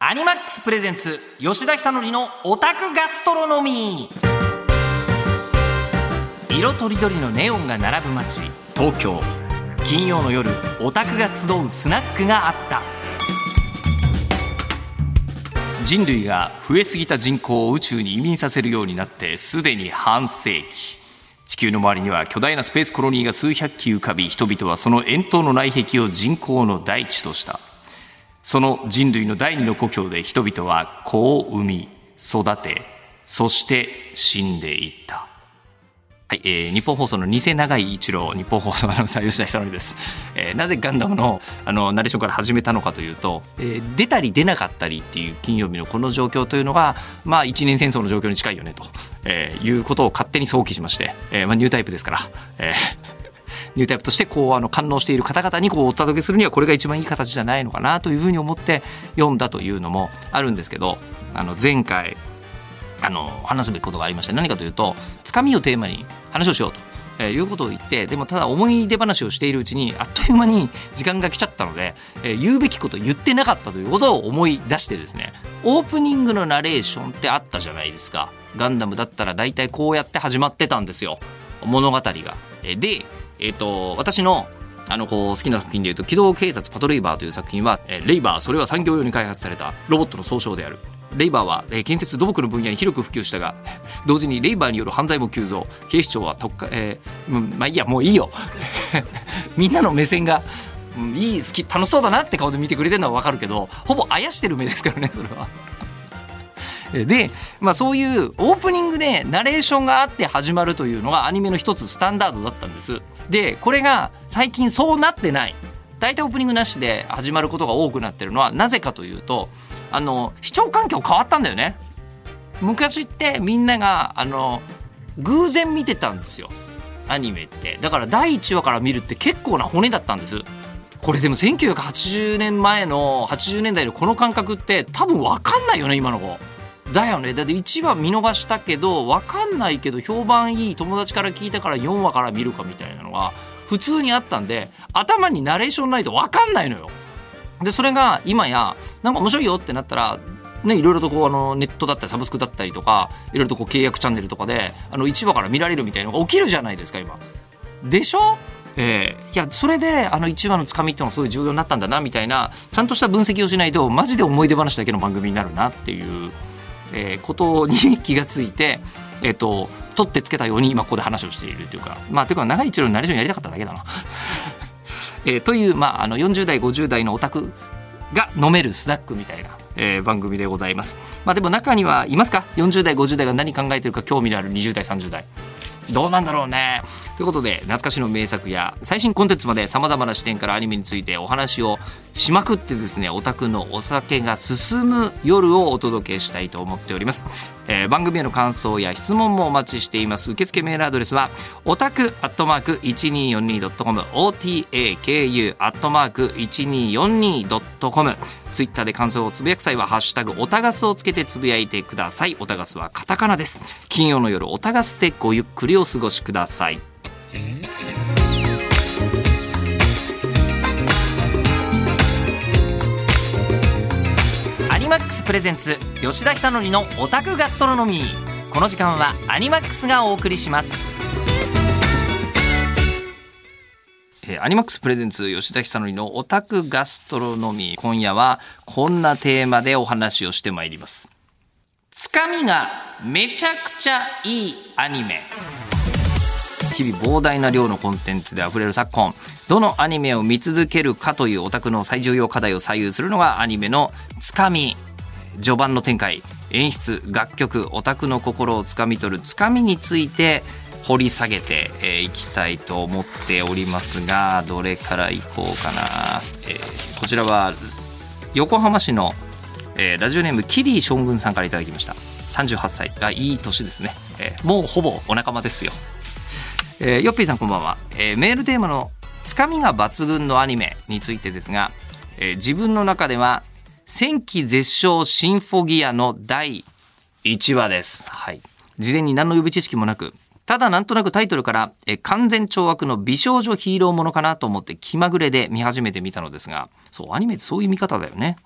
アニマックスプレゼンツ吉田久典のオタクガストロノミ。ー色とりどりのネオンが並ぶ街東京。金曜の夜オタクが集うスナックがあった。人類が増えすぎた人口を宇宙に移民させるようになってすでに半世紀。地球の周りには巨大なスペースコロニーが数百機浮かび人々はその円筒の内壁を人口の大地とした。その人類の第二の故郷で人々は子を産み育てそして死んでいった。はい、えー、日本放送の偽長井一郎日本放送アナウンサー吉田久典です、えー、なぜガンダムのあのナレーションから始めたのかというと、えー、出たり出なかったりっていう金曜日のこの状況というのがまあ一年戦争の状況に近いよねと、えー、いうことを勝手に想起しまして、えーまあ、ニュータイプですから、えーニュータイプとしてこうあの感応している方々にこうお届けするにはこれが一番いい形じゃないのかなというふうに思って読んだというのもあるんですけどあの前回あの話すべきことがありまして何かというとつかみをテーマに話をしようと。えー、いうことを言ってでもただ思い出話をしているうちにあっという間に時間が来ちゃったので、えー、言うべきこと言ってなかったということを思い出してですねオープニングのナレーションってあったじゃないですかガンダムだったら大体こうやって始まってたんですよ物語が。でえっ、と、私のあのこう好きな作品でいうと「機動警察パトレイバー」という作品は、え、レイバーそれは産業用に開発されたロボットの総称である。レイバーは、え、建設土木の分野に広く普及したが 同時にレイバーによる犯罪も急増。警視庁は特化、えー、まあいいやもういいよ。みんなの目線が、いい好き楽しそうだなって顔で見てくれてるのは分かるけどほぼあやしてる目ですからねそれは。で、まあ、そういうオープニングでナレーションがあって始まるというのがアニメの一つスタンダードだったんです。でこれが最近そうなってない。大体オープニングなしで始まることが多くなってるのはなぜかというとあの視聴環境変わったんだよね。昔ってみんながあの偶然見てたんですよ。アニメって。だから第1話から見るって結構な骨だったんです。これでも1980年前の80年代のこの感覚って多分分かんないよね今の子。だよねだって1話見逃したけど分かんないけど評判いい友達から聞いたから4話から見るかみたいなのが普通にあったんで頭にナレーションないと分かんないのよ。でそれが今やなんか面白いよってなったらね、いろいろとこうあのネットだったりサブスクだったりとかいろいろとこう契約チャンネルとかであの1話から見られるみたいなのが起きるじゃないですか今。でしょ？えー、いやそれであの1話のつかみってのがすごい重要になったんだなみたいなちゃんとした分析をしないとマジで思い出話だけの番組になるなっていうえー、ことに気がついて、えっ、ー、と取ってつけたように今ここで話をしているというかまあというか長い一郎にナレーションやりたかっただけだな。えー、という、まあ、あの40代50代のオタクが飲めるスナックみたいな、えー、番組でございます。まあ、でも中にはいますか？40代50代が何考えてるか興味のある20代30代。どうなんだろうね。ということで懐かしの名作や最新コンテンツまでさまざまな視点からアニメについてお話をしまくってですねオタクのお酒が進む夜をお届けしたいと思っております、えー、番組への感想や質問もお待ちしています。受付メールアドレスはオタクアットマーク 1242.com otaku アットマーク 1242.com ツイッターで感想をつぶやく際は「ハッシュタグオタガス」をつけてつぶやいてください。オタガスはカタカナです。金曜の夜オタガスでごゆっくりお過ごしください。アニマックスプレゼンツ吉田久典のオタクガストロノミー。この時間はアニマックスがお送りします。えアニマックスプレゼンツ吉田久典のオタクガストロノミー。今夜はこんなテーマでお話をしてまいります。つかみがめちゃくちゃいいアニメ。日々膨大な量のコンテンツで溢れる昨今どのアニメを見続けるかというオタクの最重要課題を左右するのがアニメのつかみ。序盤の展開。演出楽曲オタクの心をつかみ取る。つかみについて掘り下げてい、きたいと思っておりますがどれからいこうかな、えー、こちらは横浜市の、えー、ラジオネームキリー将軍さんからいただきました。38歳。あいい年ですね、えー、もうほぼお仲間ですよ。えー、ヨッピーさんこんばんは、えー、メールテーマのつかみが抜群のアニメについてですが、えー、自分の中では戦記絶唱シンフォギアの第1話です。はい。事前に何の予備知識もなく、ただなんとなくタイトルから、え完全懲悪の美少女ヒーローものかなと思って気まぐれで見始めてみたのですが、そう、アニメってそういう見方だよね。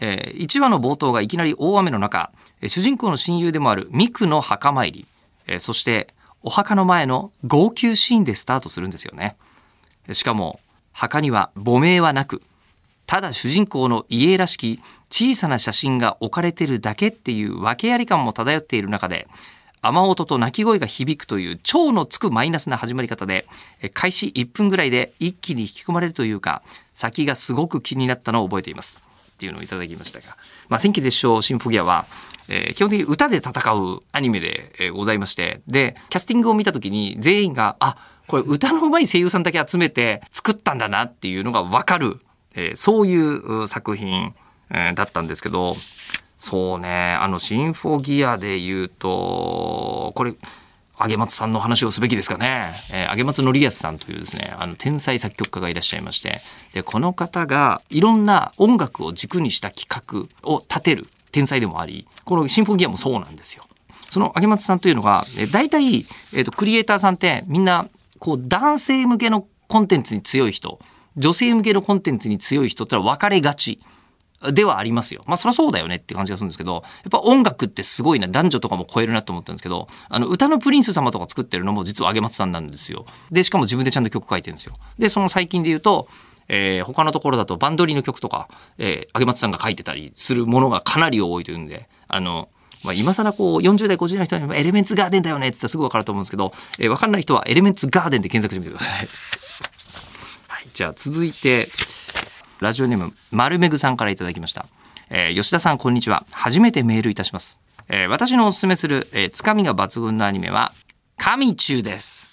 えー1話の冒頭がいきなり大雨の中、えー主人公の親友でもあるミクの墓参り、えーそしてお墓の前の号泣シーンでスタートするんですよね。しかも墓には墓名はなくただ主人公の家らしき小さな写真が置かれてるだけっていう訳あり感も漂っている中で雨音と鳴き声が響くという超のつくマイナスな始まり方で開始1分ぐらいで一気に引き込まれるというか先がすごく気になったのを覚えていますっていうのをいただきましたが、まあ、戦記絶唱シンフォギアは、えー基本的に歌で戦うアニメで、えーございましてでキャスティングを見た時に全員があこれ歌の上手い声優さんだけ集めて作ったんだなっていうのが分かる、えーそういうう作品、えーだったんですけどそうねあのシンフォギアで言うとこれ上松さんの話をすべきですかね、えー、上松則康さんというですねあの天才作曲家がいらっしゃいましてでこの方がいろんな音楽を軸にした企画を立てる天才でもありこのシンフォギアもそうなんですよ。その上松さんというのがえー大体、えーとクリエイターさんってみんなこう男性向けのコンテンツに強い人女性向けのコンテンツに強い人ってのは分かれがちではありますよ。まあそりゃそうだよねって感じがするんですけど、やっぱ音楽ってすごいな、男女とかも超えるなと思ったんですけど、あの歌のプリンス様とか作ってるのも実は上松さんなんですよ。で、しかも自分でちゃんと曲書いてるんですよ。で、その最近で言うと、えー他のところだとバンドリーの曲とか、えー、上松さんが書いてたりするものがかなり多いというんで、あの、まあ、今更こう40代50代の人にもエレメンツガーデンだよねって言ったらすぐ分かると思うんですけど、えー、分かんない人はエレメンツガーデンで検索してみてください。はい、じゃあ続いて、ラジオネーム、丸めぐさんからいただきました。えー吉田さん、こんにちは。初めてメールいたします。えー私のおすすめする、えーつかみが抜群のアニメは、神中です。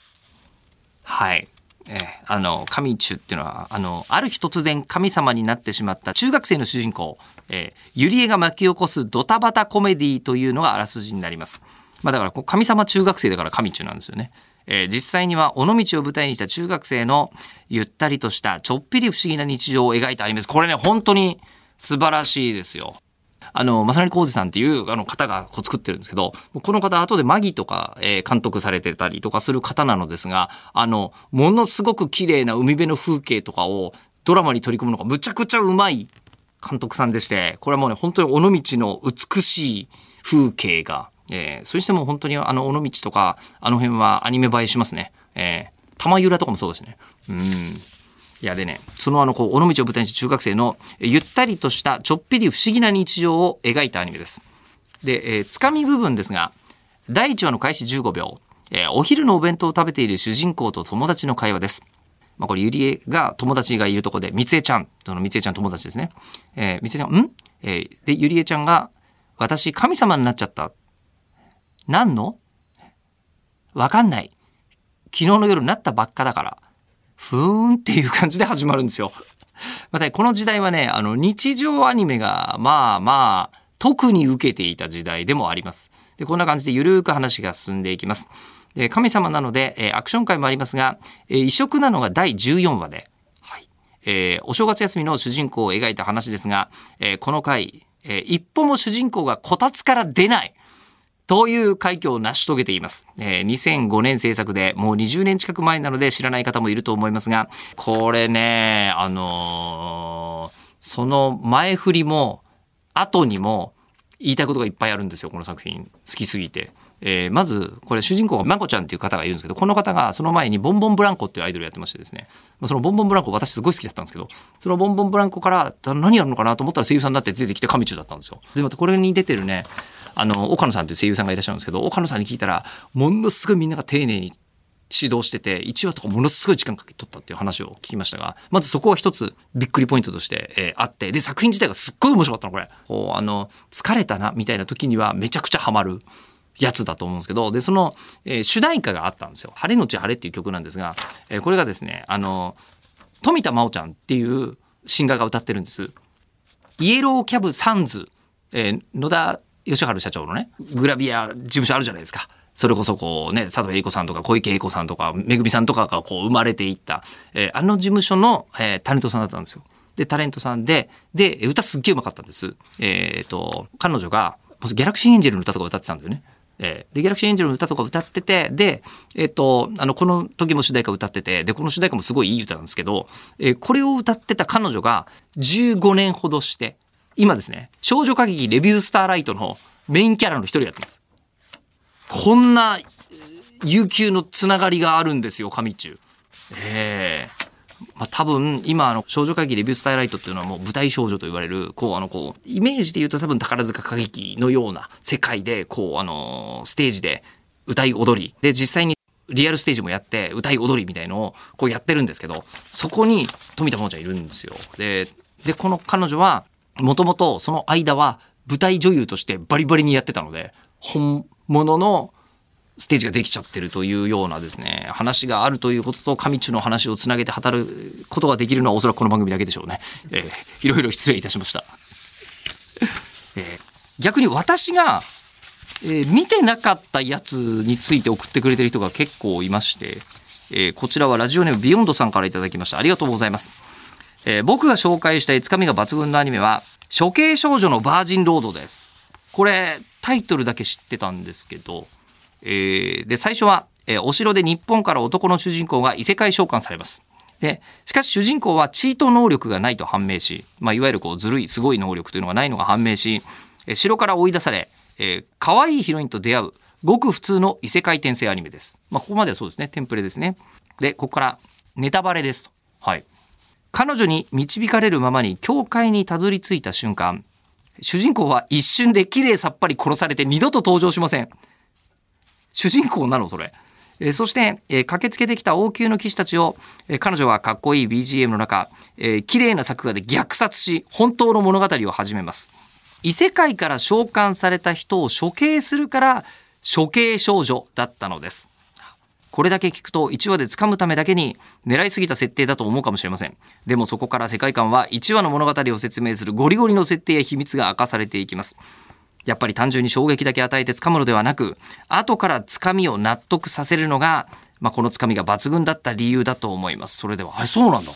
はい。えーあの、神中っていうのは、あの、ある日突然神様になってしまった中学生の主人公、えー、ゆりえが巻き起こすドタバタコメディというのがあらすじになります。まあだから、神様中学生だから神中なんですよね。えー実際には尾道を舞台にした中学生のゆったりとしたちょっぴり不思議な日常を描いたアニメです。これね、本当に素晴らしいですよ。あの、正成浩二さんっていうあの方がこう作ってるんですけど、この方後でマギとか、えー監督されてたりとかする方なのですが、あの、ものすごく綺麗な海辺の風景とかをドラマに取り込むのがむちゃくちゃうまい監督さんでして、これはもうね、本当に尾道の美しい風景が、えーそれにしても本当にあの尾道とか、あの辺はアニメ映えしますね。えー玉浦とかもそうですね。うん。いやでね、そのあの、こう、尾道を舞台にした中学生の、えゆったりとしたちょっぴり不思議な日常を描いたアニメです。で、えーつかみ部分ですが、第1話の開始15秒、えーお昼のお弁当を食べている主人公と友達の会話です。まあ、これ、ゆりえが友達がいるとこで、みつえちゃん、そのみつえちゃん友達ですね。えー、みつえちゃん、ん？えーで、ゆりえちゃんが、私、神様になっちゃった。何の？わかんない。昨日の夜になったばっかだから。ふーんっていう感じで始まるんですよ。またこの時代はね、あの、日常アニメが、まあまあ、特に受けていた時代でもあります。で、こんな感じでゆるーく話が進んでいきます。で神様なので、えアクション回もありますが、え異色なのが第14話で、はいえーお正月休みの主人公を描いた話ですが、えーこの回、えー一歩も主人公がこたつから出ない。という快挙を成し遂げています。えー2005年制作でもう20年近く前なので知らない方もいると思いますが、これね、あのーその前振りも後にも言いたいことがいっぱいあるんですよ、この作品。好きすぎて。えーまず、これ主人公がまこちゃんっていう方がいるんですけど、この方がその前にボンボンブランコっていうアイドルやってましてですね、そのボンボンブランコ私すごい好きだったんですけど、そのボンボンブランコから何やるのかなと思ったら声優さんになって出てきて神中だったんですよ。で、またこれに出てるね、あの、岡野さんという声優さんがいらっしゃるんですけど、岡野さんに聞いたら、ものすごいみんなが丁寧に指導してて、1話とかものすごい時間かけて撮ったっていう話を聞きましたが、まずそこは一つびっくりポイントとして、えーあって、で、作品自体がすっごい面白かったの、これ。こう、あの、疲れたな、みたいな時にはめちゃくちゃハマる。やつだと思うんですけど、で、その、えー主題歌があったんですよ。晴れのち晴れっていう曲なんですが、えーこれがですね、あの、富田真央ちゃんっていうシンガーが歌ってるんです。イエローキャブサンズ、えー野田義治社長のね、グラビア事務所あるじゃないですか。それこそこうね、佐藤栄子さんとか小池栄子さんとか、めぐみさんとかがこう生まれていった、えーあの事務所の、えータレントさんだったんですよ。で、タレントさんで、で、歌すっげえうまかったんです。えっ、と、彼女が、ギャラクシーエンジェルの歌とか歌ってたんだよね。えで、ギャラクシーエンジェルの歌とか歌ってて、で、えっ、と、あの、この時も主題歌歌ってて、で、この主題歌もすごいいい歌なんですけど、えーこれを歌ってた彼女が15年ほどして、今ですね、少女歌劇レビュースターライトのメインキャラの一人やってます。こんな悠久のつながりがあるんですよ、神中。ええまあ、多分今あの少女歌劇レビュースタイライトっていうのはもう舞台少女と言われるこうあのこうイメージで言うと多分宝塚歌劇のような世界でこうあのステージで歌い踊りで実際にリアルステージもやって歌い踊りみたいのをこうやってるんですけどそこに富田桃ちゃんいるんですよ。ででこの彼女はもともとその間は舞台女優としてバリバリにやってたので本物のステージができちゃってるというようなですね、話があるということと、上中の話をつなげて語ることができるのはおそらくこの番組だけでしょうね。えー、いろいろ失礼いたしました。えー、逆に私が、えー、見てなかったやつについて送ってくれてる人が結構いまして、えー、こちらはラジオネームビヨンドさんからいただきました。ありがとうございます。えー、僕が紹介したいつかみが抜群のアニメは、処刑少女のバージンロードです。これ、タイトルだけ知ってたんですけど、えー、で、最初は、えー、お城で日本から男の主人公が異世界召喚されます。で、しかし主人公はチート能力がないと判明し、まあ、いわゆるこうずるい、すごい能力というのがないのが判明し、えー、城から追い出され、えー、可愛いヒロインと出会う、ごく普通の異世界転生アニメです。まあ、ここまではそうですね。テンプレですね。で、ここからネタバレですと。はい。彼女に導かれるままに教会にたどり着いた瞬間、主人公は一瞬で綺麗さっぱり殺されて二度と登場しません。主人公なのそれ。えそして、え駆けつけてきた王宮の騎士たちを、え彼女はかっこいい BGM の中、えー、綺麗な作画で虐殺し、本当の物語を始めます。異世界から召喚された人を処刑するから、処刑少女だったのです。これだけ聞くと1話で掴むためだけに狙いすぎた設定だと思うかもしれません。でもそこから世界観は1話の物語を説明するゴリゴリの設定や秘密が明かされていきます。やっぱり単純に衝撃だけ与えて掴むのではなく、後から掴みを納得させるのが、まあ、この掴みが抜群だった理由だと思います。それでは、あ、そうなんだ。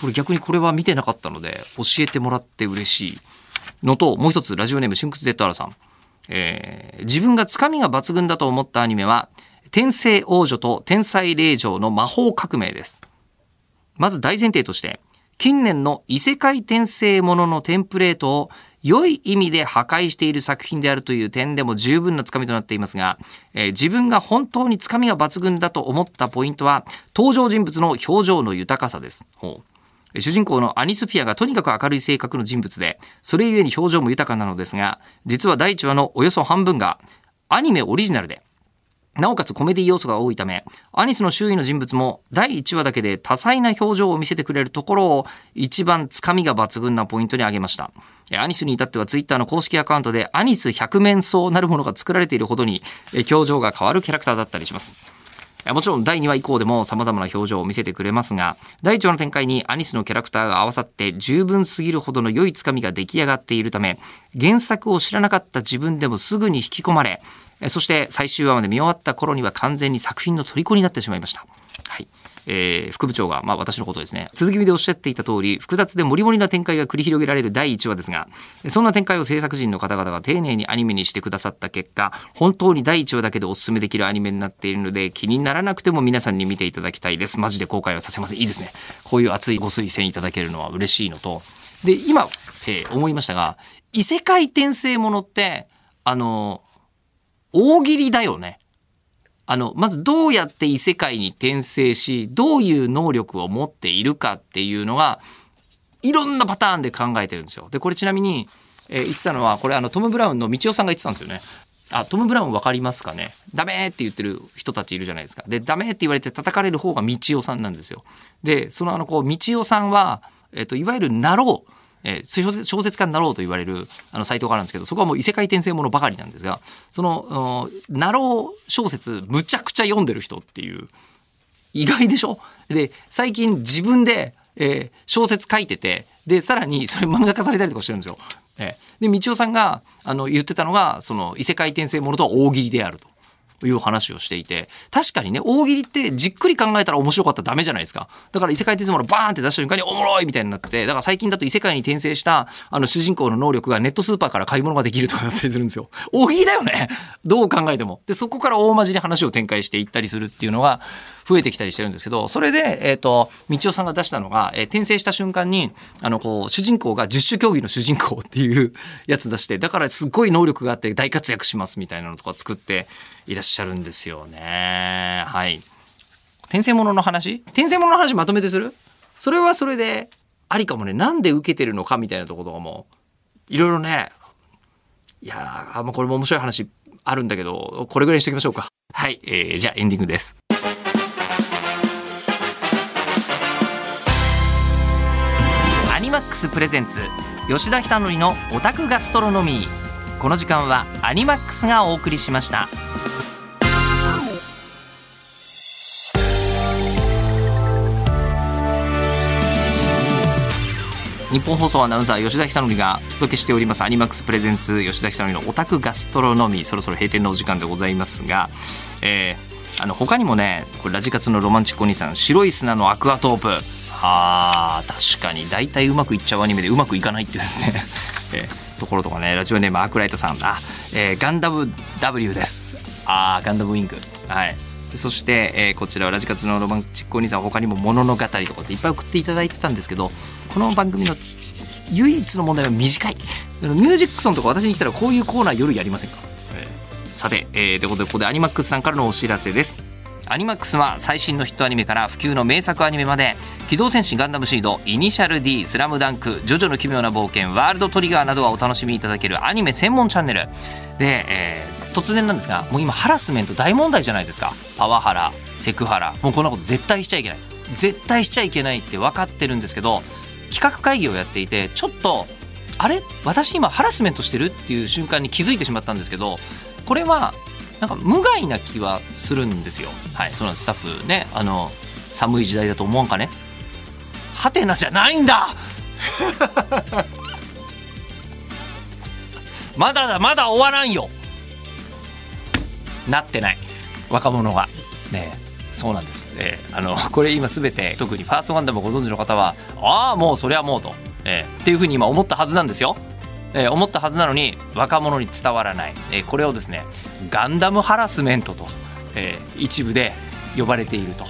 これ逆にこれは見てなかったので、教えてもらって嬉しいのと、もう一つ、ラジオネーム春屈 ZR さん。えー、自分が掴みが抜群だと思ったアニメは、天聖王女と天才霊嬢の魔法革命です。まず大前提として、近年の異世界転生もののテンプレートを良い意味で破壊している作品であるという点でも十分なつかみとなっていますが、えー、自分が本当につかみが抜群だと思ったポイントは登場人物の表情の豊かさです。主人公のアニスピアがとにかく明るい性格の人物で、それゆえに表情も豊かなのですが、実は第1話のおよそ半分がアニメオリジナルで、なおかつコメディ要素が多いため、アニスの周囲の人物も第1話だけで多彩な表情を見せてくれるところを一番つかみが抜群なポイントに挙げました。アニスに至ってはツイッターの公式アカウントでアニス百面相なるものが作られているほどに表情が変わるキャラクターだったりします。もちろん第2話以降でも様々な表情を見せてくれますが、第1話の展開にアニスのキャラクターが合わさって十分すぎるほどの良いつかみが出来上がっているため、原作を知らなかった自分でもすぐに引き込まれ、そして最終話まで見終わった頃には完全に作品の虜になってしまいました。はい。えー、副部長が、まあ私のことですね、続き見でおっしゃっていた通り、複雑でモリモリな展開が繰り広げられる第1話ですが、そんな展開を制作陣の方々が丁寧にアニメにしてくださった結果、本当に第1話だけでお勧めできるアニメになっているので、気にならなくても皆さんに見ていただきたいです。マジで後悔はさせません。いいですね。こういう熱いご推薦いただけるのは嬉しいのと、で、今、えー、思いましたが、異世界転生ものって、あの、大喜利だよね。あの、まずどうやって異世界に転生し、どういう能力を持っているかっていうのが、いろんなパターンで考えてるんですよ。で、これちなみに、えー、言ってたのは、これあの、トム・ブラウンの道夫さんが言ってたんですよね。あ、トム・ブラウン分かりますかね？ダメって言ってる人たちいるじゃないですか。で、ダメって言われて叩かれる方が道夫さんなんですよ。で、そのあの、こう、道夫さんは、えっ、と、いわゆるなろう。えー、小説家になろうと言われるあのサイトがあるんですけどそこはもう異世界転生ものばかりなんですがそのなろう小説むちゃくちゃ読んでる人っていう意外でしょ？で最近自分で、えー、小説書いててでさらにそれ漫画化されたりとかしてるんですよ。えー、で道夫さんがあの言ってたのがその異世界転生ものとは大喜利であると。いう話をしていて、確かにね、大喜利ってじっくり考えたら面白かったらダメじゃないですか。だから異世界転生ものバーンって出した瞬間におもろいみたいになって、だから最近だと異世界に転生したあの主人公の能力がネットスーパーから買い物ができるとかだったりするんですよ。大喜利だよね。どう考えても。で、そこから大真面目に話を展開していったりするっていうのが増えてきたりしてるんですけど、それで、えっ、ー、と、道夫さんが出したのが、えー、転生した瞬間に、あの、こう、主人公が十種競技の主人公っていうやつ出して、だからすっごい能力があって大活躍しますみたいなのとか作っていらっしゃるんですよね。はい。転生ものの話？転生ものの話まとめてする？それはそれでありかもね。なんで受けてるのかみたいなところとかも、いろいろね、いやー、もうこれも面白い話あるんだけど、これぐらいにしておきましょうか。はい、えー、じゃあエンディングです。アニマックスプレゼンツ吉田久典のオタクガストロノミーこの時間はアニマックスがお送りしました。日本放送アナウンサー吉田久典がお届けしておりますアニマックスプレゼンツ吉田久典のオタクガストロノミーそろそろ閉店のお時間でございますが、えー、あの他にもねこれラジカツのロマンチックお兄さん白い砂のアクアトープ。あー確かに。大体うまくいっちゃうアニメでうまくいかないってですね、えー、ところとかねラジオネームアークライトさん。あ、えー、ガンダム W です。あーガンダムウィングはい。そして、えー、こちらはラジカツのロマンチックお兄さん他にも「ものの語」とかいっぱい送っていただいてたんですけどこの番組の唯一の問題は短い。ミュージックソンとか私に来たらこういうコーナー夜やりませんか、えー、さて、えー、ということでここでアニマックスさんからのお知らせですアニマックスは最新のヒットアニメから普及の名作アニメまで「機動戦士ガンダムシード」「イニシャル D」「スラムダンク」「ジョジョの奇妙な冒険」「ワールドトリガー」などはお楽しみいただけるアニメ専門チャンネル。で、えー、突然なんですがもう今ハラスメント大問題じゃないですか。パワハラセクハラ。もうこんなこと絶対しちゃいけない。絶対しちゃいけないって分かってるんですけど企画会議をやっていてちょっとあれ？私今ハラスメントしてる？っていう瞬間に気づいてしまったんですけどこれはなんか無害な気はするんですよ。はいそのスタッフねあの寒い時代だと思わんかね？はてなじゃないんだ！まだだまだ終わらんよ！なってない。若者が。ねそうなんです、えー、あのこれ今すべて特にファーストガンダムご存知の方はああもうそりゃもうと、えー、っていうふうに今思ったはずなんですよ。えー、思ったはずなのに若者に伝わらない、えー、これをですねガンダムハラスメントと、えー、一部で呼ばれていると、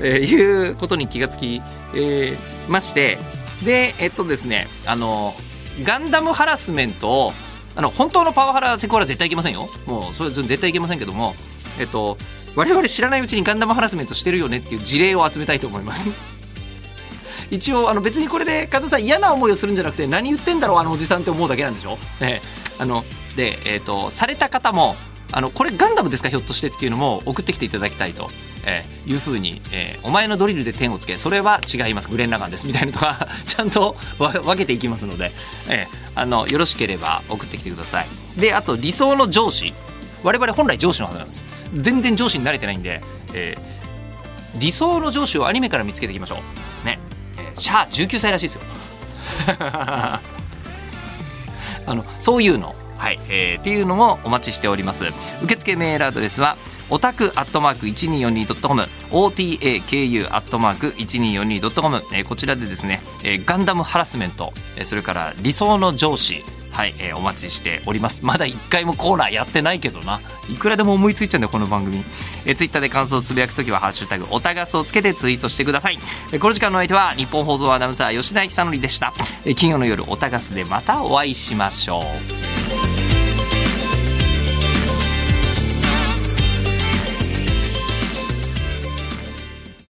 えー、いうことに気がつき、えー、まして。でえっとですねあのガンダムハラスメントをあの本当のパワハラセクハラ絶対いけませんよ。もうそれ絶対いけませんけどもえっと我々知らないうちにガンダムハラスメントしてるよねっていう事例を集めたいと思います。一応あの別にこれで神田さん嫌な思いをするんじゃなくて何言ってんだろうあのおじさんって思うだけなんでしょ、ね、あので、えーと、された方もあのこれガンダムですかひょっとしてっていうのも送ってきていただきたいと、えー、いうふうに、えー、お前のドリルで点をつけそれは違います。グレン・ラガンです。みたいなのが ちゃんと分けていきますので、えー、あのよろしければ送ってきてください。であと理想の上司。我々本来上司のはずなんです。全然上司に慣れてないんで、えー、理想の上司をアニメから見つけていきましょう、シャア19歳らしいですよ。あのそういうの。はい、えー、っていうのもお待ちしております。受付メールアドレスはオタクアットマーク 1242.com otaku アットマーク 1242.com、えー、こちらでですね、えー、ガンダムハラスメント、えー、それから理想の上司はい、えー、お待ちしております。まだ一回もコーナーやってないけどな。いくらでも思いついちゃうんだよこの番組、えー、ツイッターで感想をつぶやくときは「ハッシュタグおたがす」をつけてツイートしてください、えー、この時間の相手は日本放送アナウンサー吉田久典でした、えー、金曜の夜おたがすでまたお会いしましょう。